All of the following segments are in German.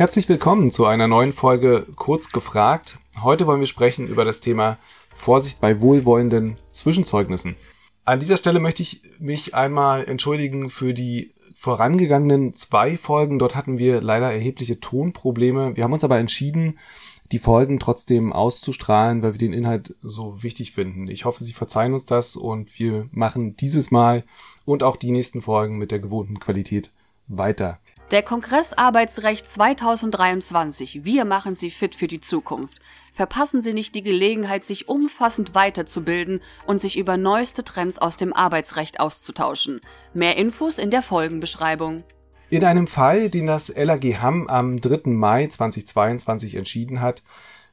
Herzlich willkommen zu einer neuen Folge Kurz gefragt. Heute wollen wir sprechen über das Thema Vorsicht bei wohlwollenden Zwischenzeugnissen. An dieser Stelle möchte ich mich einmal entschuldigen für die vorangegangenen zwei Folgen. Dort hatten wir leider erhebliche Tonprobleme. Wir haben uns aber entschieden, die Folgen trotzdem auszustrahlen, weil wir den Inhalt so wichtig finden. Ich hoffe, Sie verzeihen uns das und wir machen dieses Mal und auch die nächsten Folgen mit der gewohnten Qualität weiter. Der Kongress Arbeitsrecht 2023. Wir machen Sie fit für die Zukunft. Verpassen Sie nicht die Gelegenheit, sich umfassend weiterzubilden und sich über neueste Trends aus dem Arbeitsrecht auszutauschen. Mehr Infos in der Folgenbeschreibung. In einem Fall, den das LAG Hamm am 3. Mai 2022 entschieden hat,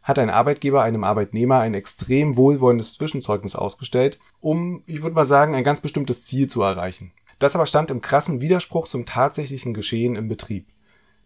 hat ein Arbeitgeber einem Arbeitnehmer ein extrem wohlwollendes Zwischenzeugnis ausgestellt, um, ich würde mal sagen, ein ganz bestimmtes Ziel zu erreichen. Das aber stand im krassen Widerspruch zum tatsächlichen Geschehen im Betrieb.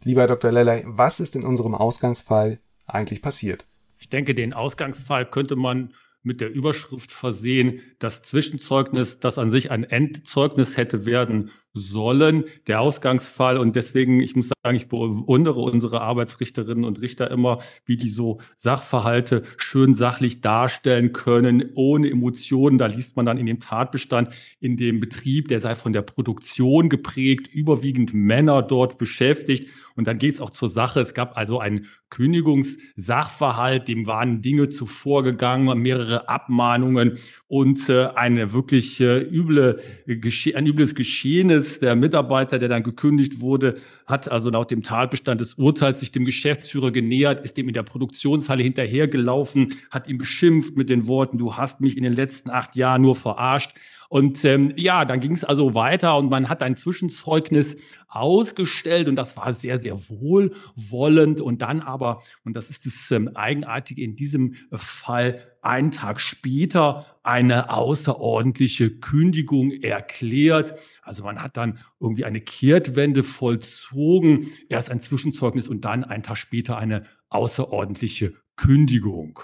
Lieber Dr. Lelley, was ist in unserem Ausgangsfall eigentlich passiert? Ich denke, den Ausgangsfall könnte man mit der Überschrift versehen, das Zwischenzeugnis, das an sich ein Endzeugnis hätte werden sollen, der Ausgangsfall. Und deswegen, ich muss sagen, ich bewundere unsere Arbeitsrichterinnen und Richter immer, wie die so Sachverhalte schön sachlich darstellen können, ohne Emotionen. Da liest man dann in dem Tatbestand, in dem Betrieb, der sei von der Produktion geprägt, überwiegend Männer dort beschäftigt. Und dann geht es auch zur Sache. Es gab also einen Kündigungssachverhalt, dem waren Dinge zuvor gegangen, mehrere Abmahnungen und äh, eine wirklich äh, üble, ein übles Geschehen Dennis, der Mitarbeiter, der dann gekündigt wurde, hat also nach dem Tatbestand des Urteils sich dem Geschäftsführer genähert, ist ihm in der Produktionshalle hinterhergelaufen, hat ihn beschimpft mit den Worten, du hast mich in den letzten acht Jahren nur verarscht. Und ähm, ja, dann ging es also weiter und man hat ein Zwischenzeugnis ausgestellt und das war sehr, sehr wohlwollend. Und dann aber, und das ist das ähm, Eigenartige in diesem Fall, einen Tag später eine außerordentliche Kündigung erklärt. Also man hat dann irgendwie eine Kehrtwende vollzogen. Erst ein Zwischenzeugnis und dann einen Tag später eine außerordentliche Kündigung.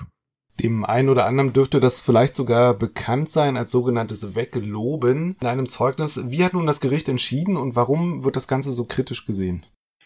Dem einen oder anderen dürfte das vielleicht sogar bekannt sein als sogenanntes Wegloben in einem Zeugnis. Wie hat nun das Gericht entschieden und warum wird das Ganze so kritisch gesehen?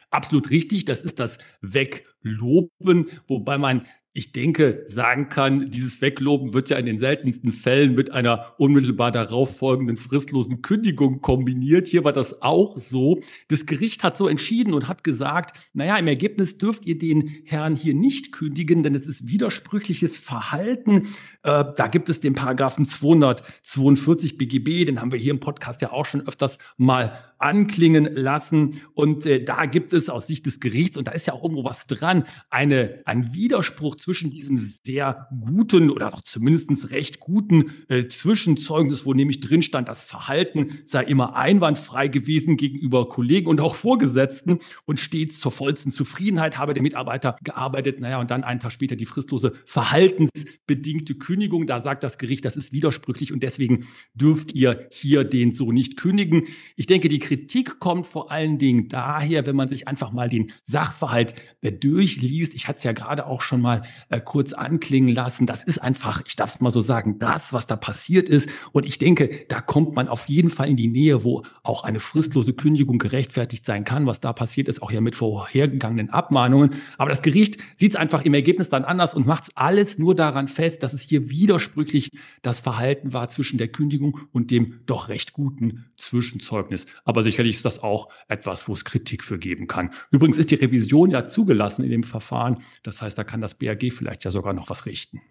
Absolut richtig, das ist das Wegloben, wobei man ich denke, sagen kann, dieses Wegloben wird ja in den seltensten Fällen mit einer unmittelbar darauf folgenden fristlosen Kündigung kombiniert. Hier war das auch so. Das Gericht hat so entschieden und hat gesagt, naja, im Ergebnis dürft ihr den Herrn hier nicht kündigen, denn es ist widersprüchliches Verhalten. Äh, da gibt es den Paragraphen 242 BGB, den haben wir hier im Podcast ja auch schon öfters mal anklingen lassen. Und äh, da gibt es aus Sicht des Gerichts, und da ist ja auch irgendwo was dran, eine, ein Widerspruch zwischen diesem sehr guten oder auch zumindest recht guten äh, Zwischenzeugnis, wo nämlich drin stand, das Verhalten sei immer einwandfrei gewesen gegenüber Kollegen und auch Vorgesetzten und stets zur vollsten Zufriedenheit habe der Mitarbeiter gearbeitet. Naja, und dann einen Tag später die fristlose verhaltensbedingte Kündigung. Da sagt das Gericht, das ist widersprüchlich und deswegen dürft ihr hier den so nicht kündigen. Ich denke, die Kritik kommt vor allen Dingen daher, wenn man sich einfach mal den Sachverhalt äh, durchliest. Ich hatte es ja gerade auch schon mal äh, kurz anklingen lassen. Das ist einfach, ich darf es mal so sagen, das, was da passiert ist. Und ich denke, da kommt man auf jeden Fall in die Nähe, wo auch eine fristlose Kündigung gerechtfertigt sein kann. Was da passiert ist, auch ja mit vorhergegangenen Abmahnungen. Aber das Gericht sieht es einfach im Ergebnis dann anders und macht es alles nur daran fest, dass es hier widersprüchlich das Verhalten war zwischen der Kündigung und dem doch recht guten Zwischenzeugnis. Aber aber sicherlich ist das auch etwas, wo es Kritik für geben kann. Übrigens ist die Revision ja zugelassen in dem Verfahren. Das heißt, da kann das BAG vielleicht ja sogar noch was richten.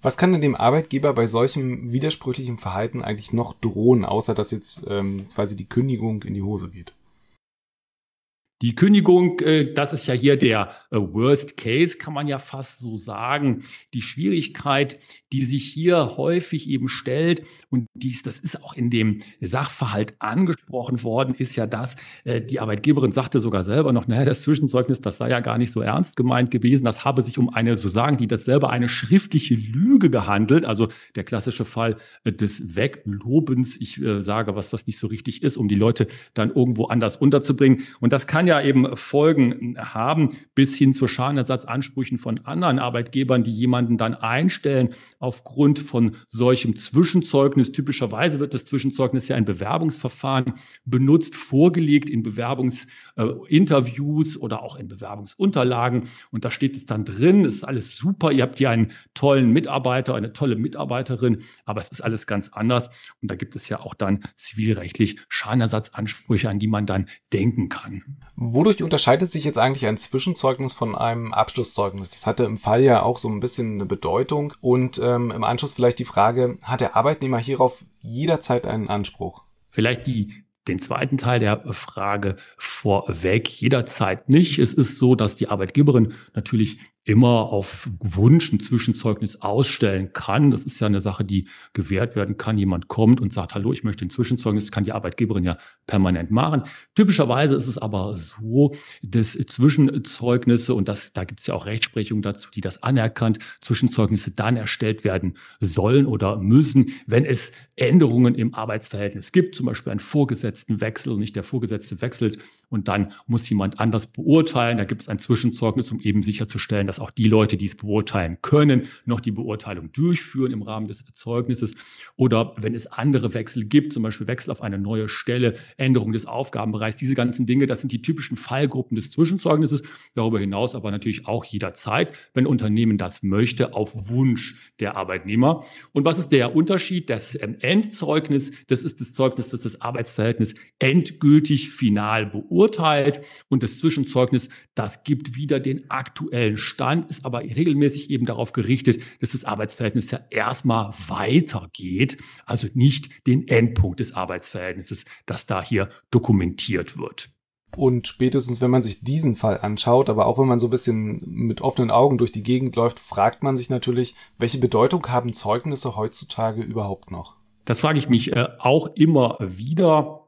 Was kann denn dem Arbeitgeber bei solchem widersprüchlichen Verhalten eigentlich noch drohen, außer dass jetzt ähm, quasi die Kündigung in die Hose geht? Die Kündigung, äh, das ist ja hier der äh, Worst Case, kann man ja fast so sagen. Die Schwierigkeit, die sich hier häufig eben stellt, und dies, das ist auch in dem Sachverhalt angesprochen worden, ist ja das, äh, die Arbeitgeberin sagte sogar selber noch, naja, das Zwischenzeugnis, das sei ja gar nicht so ernst gemeint gewesen. Das habe sich um eine, so sagen die das selber, eine schriftliche Lüge gehandelt. Also der klassische Fall des Weglobens. Ich sage was, was nicht so richtig ist, um die Leute dann irgendwo anders unterzubringen. Und das kann ja ja eben Folgen haben, bis hin zu Schadenersatzansprüchen von anderen Arbeitgebern, die jemanden dann einstellen aufgrund von solchem Zwischenzeugnis. Typischerweise wird das Zwischenzeugnis ja in Bewerbungsverfahren benutzt, vorgelegt in Bewerbungsinterviews äh, oder auch in Bewerbungsunterlagen. Und da steht es dann drin, es ist alles super, ihr habt hier einen tollen Mitarbeiter, eine tolle Mitarbeiterin, aber es ist alles ganz anders. Und da gibt es ja auch dann zivilrechtlich Schadenersatzansprüche, an die man dann denken kann. Wodurch unterscheidet sich jetzt eigentlich ein Zwischenzeugnis von einem Abschlusszeugnis? Das hatte im Fall ja auch so ein bisschen eine Bedeutung. Und ähm, im Anschluss vielleicht die Frage, hat der Arbeitnehmer hierauf jederzeit einen Anspruch? Vielleicht die den zweiten Teil der Frage vorweg. Jederzeit nicht. Es ist so, dass die Arbeitgeberin natürlich immer auf Wunsch ein Zwischenzeugnis ausstellen kann. Das ist ja eine Sache, die gewährt werden kann. Jemand kommt und sagt, hallo, ich möchte ein Zwischenzeugnis, das kann die Arbeitgeberin ja permanent machen. Typischerweise ist es aber so, dass Zwischenzeugnisse, und das, da gibt es ja auch Rechtsprechung dazu, die das anerkannt, Zwischenzeugnisse dann erstellt werden sollen oder müssen, wenn es Änderungen im Arbeitsverhältnis gibt, zum Beispiel einen Vorgesetztenwechsel und nicht der Vorgesetzte wechselt und dann muss jemand anders beurteilen. Da gibt es ein Zwischenzeugnis, um eben sicherzustellen, dass auch die Leute, die es beurteilen können, noch die Beurteilung durchführen im Rahmen des Zeugnisses. Oder wenn es andere Wechsel gibt, zum Beispiel Wechsel auf eine neue Stelle, Änderung des Aufgabenbereichs, diese ganzen Dinge, das sind die typischen Fallgruppen des Zwischenzeugnisses. Darüber hinaus aber natürlich auch jederzeit, wenn Unternehmen das möchte, auf Wunsch der Arbeitnehmer. Und was ist der Unterschied? Das ähm, Endzeugnis, das ist das Zeugnis, das das Arbeitsverhältnis endgültig final beurteilt. Und das Zwischenzeugnis, das gibt wieder den aktuellen Stand Stand ist aber regelmäßig eben darauf gerichtet, dass das Arbeitsverhältnis ja erstmal weitergeht, also nicht den Endpunkt des Arbeitsverhältnisses, das da hier dokumentiert wird. Und spätestens, wenn man sich diesen Fall anschaut, aber auch wenn man so ein bisschen mit offenen Augen durch die Gegend läuft, fragt man sich natürlich, welche Bedeutung haben Zeugnisse heutzutage überhaupt noch? Das frage ich mich äh, auch immer wieder.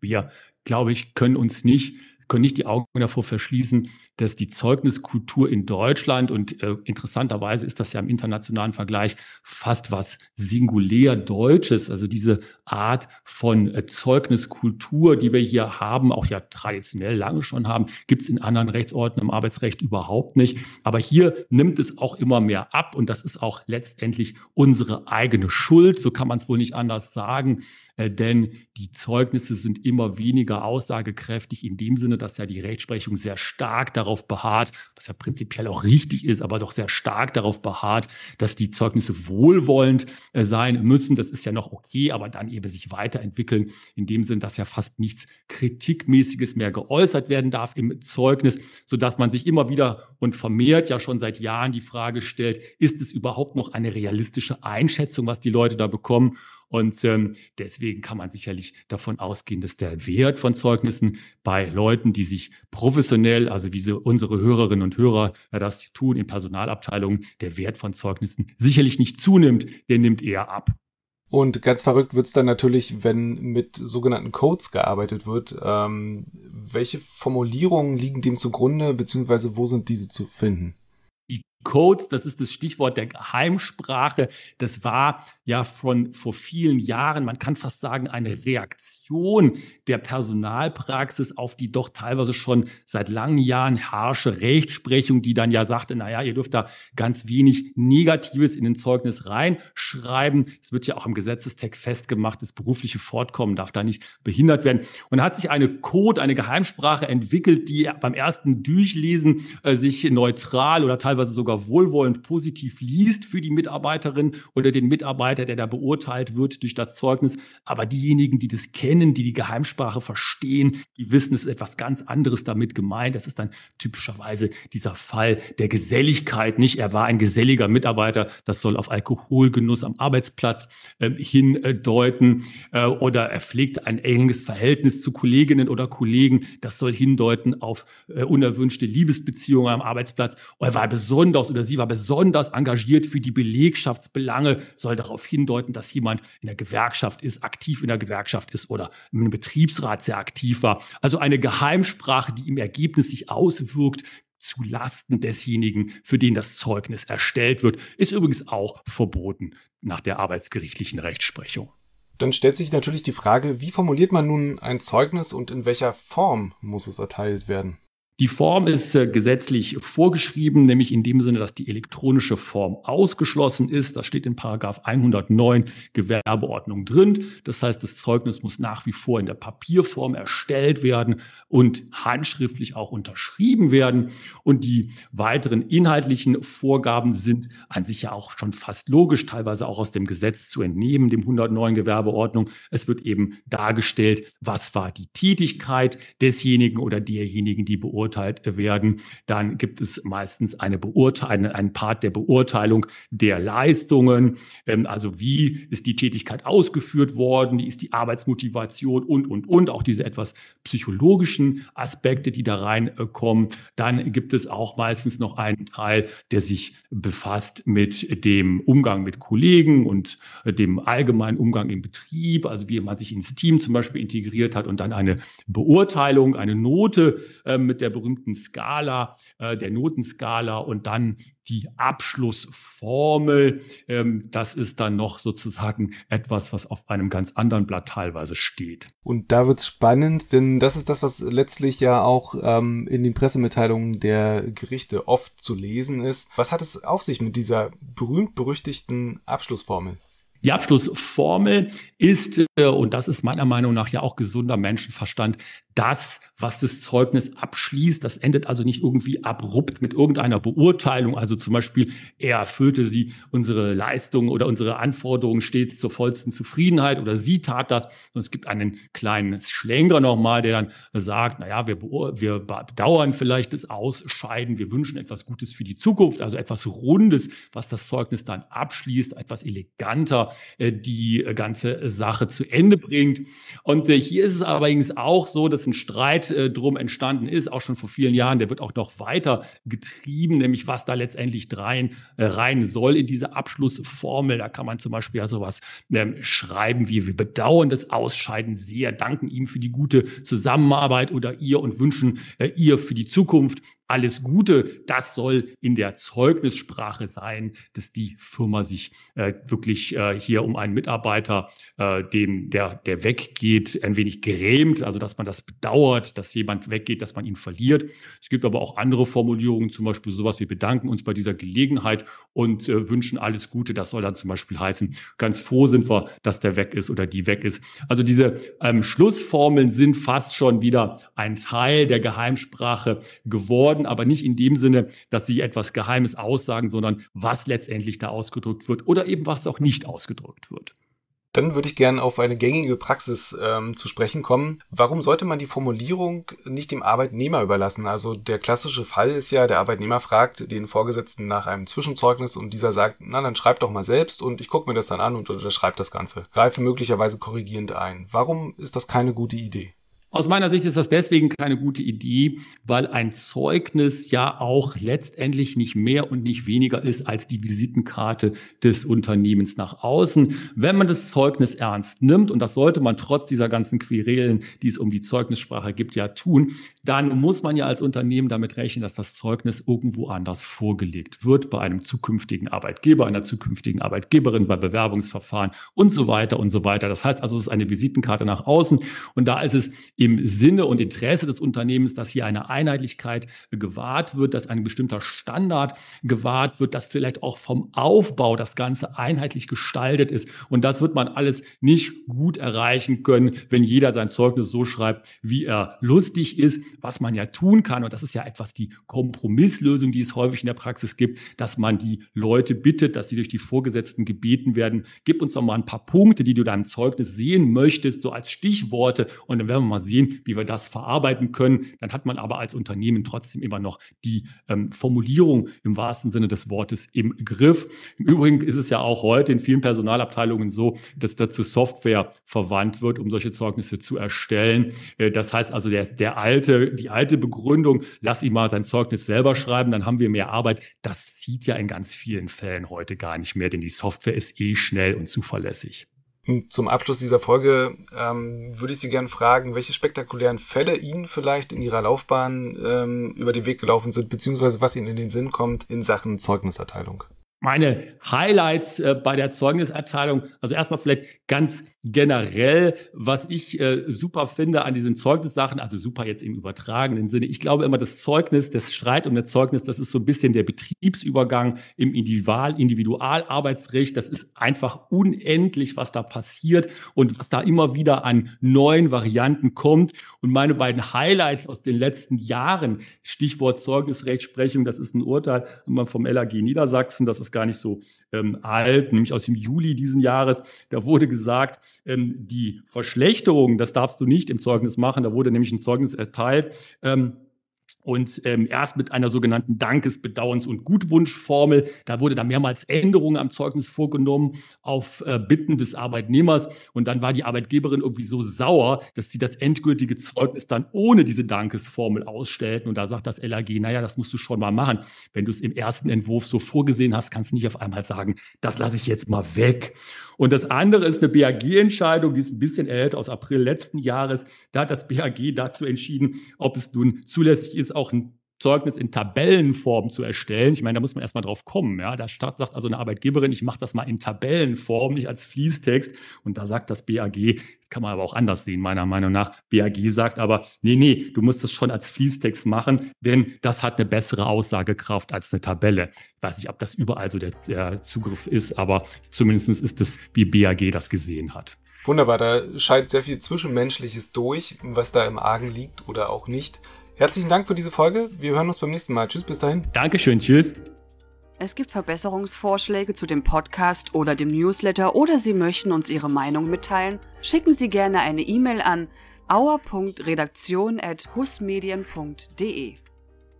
Wir, glaube ich, können uns nicht können nicht die Augen davor verschließen, dass die Zeugniskultur in Deutschland und äh, interessanterweise ist das ja im internationalen Vergleich fast was singulär Deutsches, also diese Art von äh, Zeugniskultur, die wir hier haben, auch ja traditionell lange schon haben, gibt es in anderen Rechtsorten im Arbeitsrecht überhaupt nicht. Aber hier nimmt es auch immer mehr ab und das ist auch letztendlich unsere eigene Schuld, so kann man es wohl nicht anders sagen. Äh, denn die Zeugnisse sind immer weniger aussagekräftig in dem Sinne, dass ja die Rechtsprechung sehr stark darauf beharrt, was ja prinzipiell auch richtig ist, aber doch sehr stark darauf beharrt, dass die Zeugnisse wohlwollend äh, sein müssen. Das ist ja noch okay, aber dann eben sich weiterentwickeln, in dem Sinn, dass ja fast nichts Kritikmäßiges mehr geäußert werden darf im Zeugnis, sodass man sich immer wieder und vermehrt ja schon seit Jahren die Frage stellt, ist es überhaupt noch eine realistische Einschätzung, was die Leute da bekommen? Und ähm, deswegen kann man sicherlich davon ausgehen, dass der Wert von Zeugnissen bei Leuten, die sich professionell, also wie so unsere Hörerinnen und Hörer ja, das tun in Personalabteilungen, der Wert von Zeugnissen sicherlich nicht zunimmt, der nimmt eher ab. Und ganz verrückt wird's dann natürlich, wenn mit sogenannten Codes gearbeitet wird. Ähm, welche Formulierungen liegen dem zugrunde, beziehungsweise wo sind diese zu finden? Codes, das ist das Stichwort der Geheimsprache. Das war ja von vor vielen Jahren, man kann fast sagen, eine Reaktion der Personalpraxis auf die doch teilweise schon seit langen Jahren harsche Rechtsprechung, die dann ja sagte, naja, ihr dürft da ganz wenig Negatives in den Zeugnis reinschreiben. Es wird ja auch im Gesetzestext festgemacht, das berufliche Fortkommen darf da nicht behindert werden. Und da hat sich eine Code, eine Geheimsprache entwickelt, die beim ersten Durchlesen äh, sich neutral oder teilweise sogar Wohlwollend positiv liest für die Mitarbeiterin oder den Mitarbeiter, der da beurteilt wird durch das Zeugnis. Aber diejenigen, die das kennen, die die Geheimsprache verstehen, die wissen, es ist etwas ganz anderes damit gemeint. Das ist dann typischerweise dieser Fall der Geselligkeit, nicht? Er war ein geselliger Mitarbeiter. Das soll auf Alkoholgenuss am Arbeitsplatz äh, hindeuten. Äh, oder er pflegte ein enges Verhältnis zu Kolleginnen oder Kollegen. Das soll hindeuten auf äh, unerwünschte Liebesbeziehungen am Arbeitsplatz. Er war besonders oder sie war besonders engagiert für die Belegschaftsbelange, soll darauf hindeuten, dass jemand in der Gewerkschaft ist, aktiv in der Gewerkschaft ist oder im Betriebsrat sehr aktiv war. Also eine Geheimsprache, die im Ergebnis sich auswirkt zu Lasten desjenigen, für den das Zeugnis erstellt wird, ist übrigens auch verboten nach der arbeitsgerichtlichen Rechtsprechung. Dann stellt sich natürlich die Frage, wie formuliert man nun ein Zeugnis und in welcher Form muss es erteilt werden? Die Form ist äh, gesetzlich vorgeschrieben, nämlich in dem Sinne, dass die elektronische Form ausgeschlossen ist. Das steht in Paragraph 109 Gewerbeordnung drin. Das heißt, das Zeugnis muss nach wie vor in der Papierform erstellt werden und handschriftlich auch unterschrieben werden. Und die weiteren inhaltlichen Vorgaben sind an sich ja auch schon fast logisch, teilweise auch aus dem Gesetz zu entnehmen, dem 109 Gewerbeordnung. Es wird eben dargestellt, was war die Tätigkeit desjenigen oder derjenigen, die beurteilt beurteilt werden, dann gibt es meistens eine Beurteilung, einen Part der Beurteilung der Leistungen. Ähm, also wie ist die Tätigkeit ausgeführt worden? Wie ist die Arbeitsmotivation und, und, und. Auch diese etwas psychologischen Aspekte, die da reinkommen. Dann gibt es auch meistens noch einen Teil, der sich befasst mit dem Umgang mit Kollegen und dem allgemeinen Umgang im Betrieb, also wie man sich ins Team zum Beispiel integriert hat und dann eine Beurteilung, eine Note äh, mit der berühmten Skala, äh, der Notenskala und dann die Abschlussformel. Ähm, das ist dann noch sozusagen etwas, was auf einem ganz anderen Blatt teilweise steht. Und da wird es spannend, denn das ist das, was letztlich ja auch ähm, in den Pressemitteilungen der Gerichte oft zu lesen ist. Was hat es auf sich mit dieser berühmt-berüchtigten Abschlussformel? Die Abschlussformel ist, äh, und das ist meiner Meinung nach ja auch gesunder Menschenverstand, das, was das Zeugnis abschließt. Das endet also nicht irgendwie abrupt mit irgendeiner Beurteilung. Also zum Beispiel, er erfüllte sie unsere Leistung oder unsere Anforderungen stets zur vollsten Zufriedenheit oder sie tat das. Und es gibt einen kleinen Schlänger nochmal, der dann sagt, naja, wir, wir bedauern vielleicht das Ausscheiden, wir wünschen etwas Gutes für die Zukunft, also etwas Rundes, was das Zeugnis dann abschließt, etwas eleganter äh, die ganze Sache zu Ende bringt. Und äh, hier ist es allerdings auch so, dass ein Streit äh, drum entstanden ist, auch schon vor vielen Jahren. Der wird auch noch weiter getrieben, nämlich was da letztendlich rein, äh, rein soll in diese Abschlussformel. Da kann man zum Beispiel ja sowas ähm, schreiben wie, wir bedauern das Ausscheiden sehr, danken ihm für die gute Zusammenarbeit oder ihr und wünschen äh, ihr für die Zukunft alles Gute, das soll in der Zeugnissprache sein, dass die Firma sich äh, wirklich äh, hier um einen Mitarbeiter, äh, den, der, der weggeht, ein wenig grämt, also dass man das bedauert, dass jemand weggeht, dass man ihn verliert. Es gibt aber auch andere Formulierungen, zum Beispiel sowas, wir bedanken uns bei dieser Gelegenheit und äh, wünschen alles Gute. Das soll dann zum Beispiel heißen, ganz froh sind wir, dass der weg ist oder die weg ist. Also diese ähm, Schlussformeln sind fast schon wieder ein Teil der Geheimsprache geworden worden, aber nicht in dem Sinne, dass sie etwas Geheimes aussagen, sondern was letztendlich da ausgedrückt wird oder eben was auch nicht ausgedrückt wird. Dann würde ich gerne auf eine gängige Praxis ähm, zu sprechen kommen. Warum sollte man die Formulierung nicht dem Arbeitnehmer überlassen? Also der klassische Fall ist ja, der Arbeitnehmer fragt den Vorgesetzten nach einem Zwischenzeugnis und dieser sagt, na dann schreib doch mal selbst und ich gucke mir das dann an und unterschreibe das Ganze. Greife möglicherweise korrigierend ein. Warum ist das keine gute Idee? Aus meiner Sicht ist das deswegen keine gute Idee, weil ein Zeugnis ja auch letztendlich nicht mehr und nicht weniger ist als die Visitenkarte des Unternehmens nach außen. Wenn man das Zeugnis ernst nimmt, und das sollte man trotz dieser ganzen Querelen, die es um die Zeugnissprache gibt, ja tun, dann muss man ja als Unternehmen damit rechnen, dass das Zeugnis irgendwo anders vorgelegt wird, bei einem zukünftigen Arbeitgeber, einer zukünftigen Arbeitgeberin, bei Bewerbungsverfahren und so weiter und so weiter. Das heißt also, es ist eine Visitenkarte nach außen und da ist es im Sinne und Interesse des Unternehmens, dass hier eine Einheitlichkeit gewahrt wird, dass ein bestimmter Standard gewahrt wird, dass vielleicht auch vom Aufbau das Ganze einheitlich gestaltet ist. Und das wird man alles nicht gut erreichen können, wenn jeder sein Zeugnis so schreibt, wie er lustig ist, was man ja tun kann. Und das ist ja etwas die Kompromisslösung, die es häufig in der Praxis gibt, dass man die Leute bittet, dass sie durch die Vorgesetzten gebeten werden. Gib uns doch mal ein paar Punkte, die du deinem Zeugnis sehen möchtest, so als Stichworte. Und dann werden wir mal sehen, wie wir das verarbeiten können. Dann hat man aber als Unternehmen trotzdem immer noch die ähm, Formulierung im wahrsten Sinne des Wortes im Griff. Im Übrigen ist es ja auch heute in vielen Personalabteilungen so, dass dazu Software verwandt wird, um solche Zeugnisse zu erstellen. Äh, das heißt also, der, der alte, die alte Begründung, lass ihn mal sein Zeugnis selber schreiben, dann haben wir mehr Arbeit. Das zieht ja in ganz vielen Fällen heute gar nicht mehr, denn die Software ist eh schnell und zuverlässig. Zum Abschluss dieser Folge ähm, würde ich Sie gerne fragen, welche spektakulären Fälle Ihnen vielleicht in Ihrer Laufbahn ähm, über den Weg gelaufen sind, beziehungsweise was Ihnen in den Sinn kommt in Sachen Zeugniserteilung. Meine Highlights äh, bei der Zeugniserteilung, also erstmal vielleicht ganz generell, was ich äh, super finde an diesen Zeugnissachen, also super jetzt im übertragenen Sinne. Ich glaube immer, das Zeugnis, das Streit um das Zeugnis, das ist so ein bisschen der Betriebsübergang im Individual, Individualarbeitsrecht. Das ist einfach unendlich, was da passiert und was da immer wieder an neuen Varianten kommt. Und meine beiden Highlights aus den letzten Jahren, Stichwort Zeugnisrechtsprechung, das ist ein Urteil vom LAG Niedersachsen, das ist gar nicht so ähm, alt, nämlich aus dem Juli diesen Jahres. Da wurde gesagt, ähm, die Verschlechterung, das darfst du nicht im Zeugnis machen. Da wurde nämlich ein Zeugnis erteilt. Ähm, und ähm, erst mit einer sogenannten Dankes-, Bedauerns- und Gutwunschformel. Da wurde da mehrmals Änderungen am Zeugnis vorgenommen auf äh, Bitten des Arbeitnehmers. Und dann war die Arbeitgeberin irgendwie so sauer, dass sie das endgültige Zeugnis dann ohne diese Dankesformel ausstellten. Und da sagt das LAG, naja, das musst du schon mal machen. Wenn du es im ersten Entwurf so vorgesehen hast, kannst du nicht auf einmal sagen, das lasse ich jetzt mal weg. Und das andere ist eine BAG-Entscheidung, die ist ein bisschen älter, aus April letzten Jahres. Da hat das BAG dazu entschieden, ob es nun zulässig ist, auch ein Zeugnis in Tabellenform zu erstellen. Ich meine, da muss man erstmal drauf kommen. Ja? Da sagt also eine Arbeitgeberin, ich mache das mal in Tabellenform, nicht als Fließtext. Und da sagt das BAG, das kann man aber auch anders sehen, meiner Meinung nach. BAG sagt aber, nee, nee, du musst das schon als Fließtext machen, denn das hat eine bessere Aussagekraft als eine Tabelle. Ich weiß nicht, ob das überall so der, der Zugriff ist, aber zumindest ist es, wie BAG das gesehen hat. Wunderbar, da scheint sehr viel Zwischenmenschliches durch, was da im Argen liegt oder auch nicht. Herzlichen Dank für diese Folge. Wir hören uns beim nächsten Mal. Tschüss, bis dahin. Dankeschön, tschüss. Es gibt Verbesserungsvorschläge zu dem Podcast oder dem Newsletter oder Sie möchten uns Ihre Meinung mitteilen? Schicken Sie gerne eine E-Mail an auer.redaktion.husmedien.de.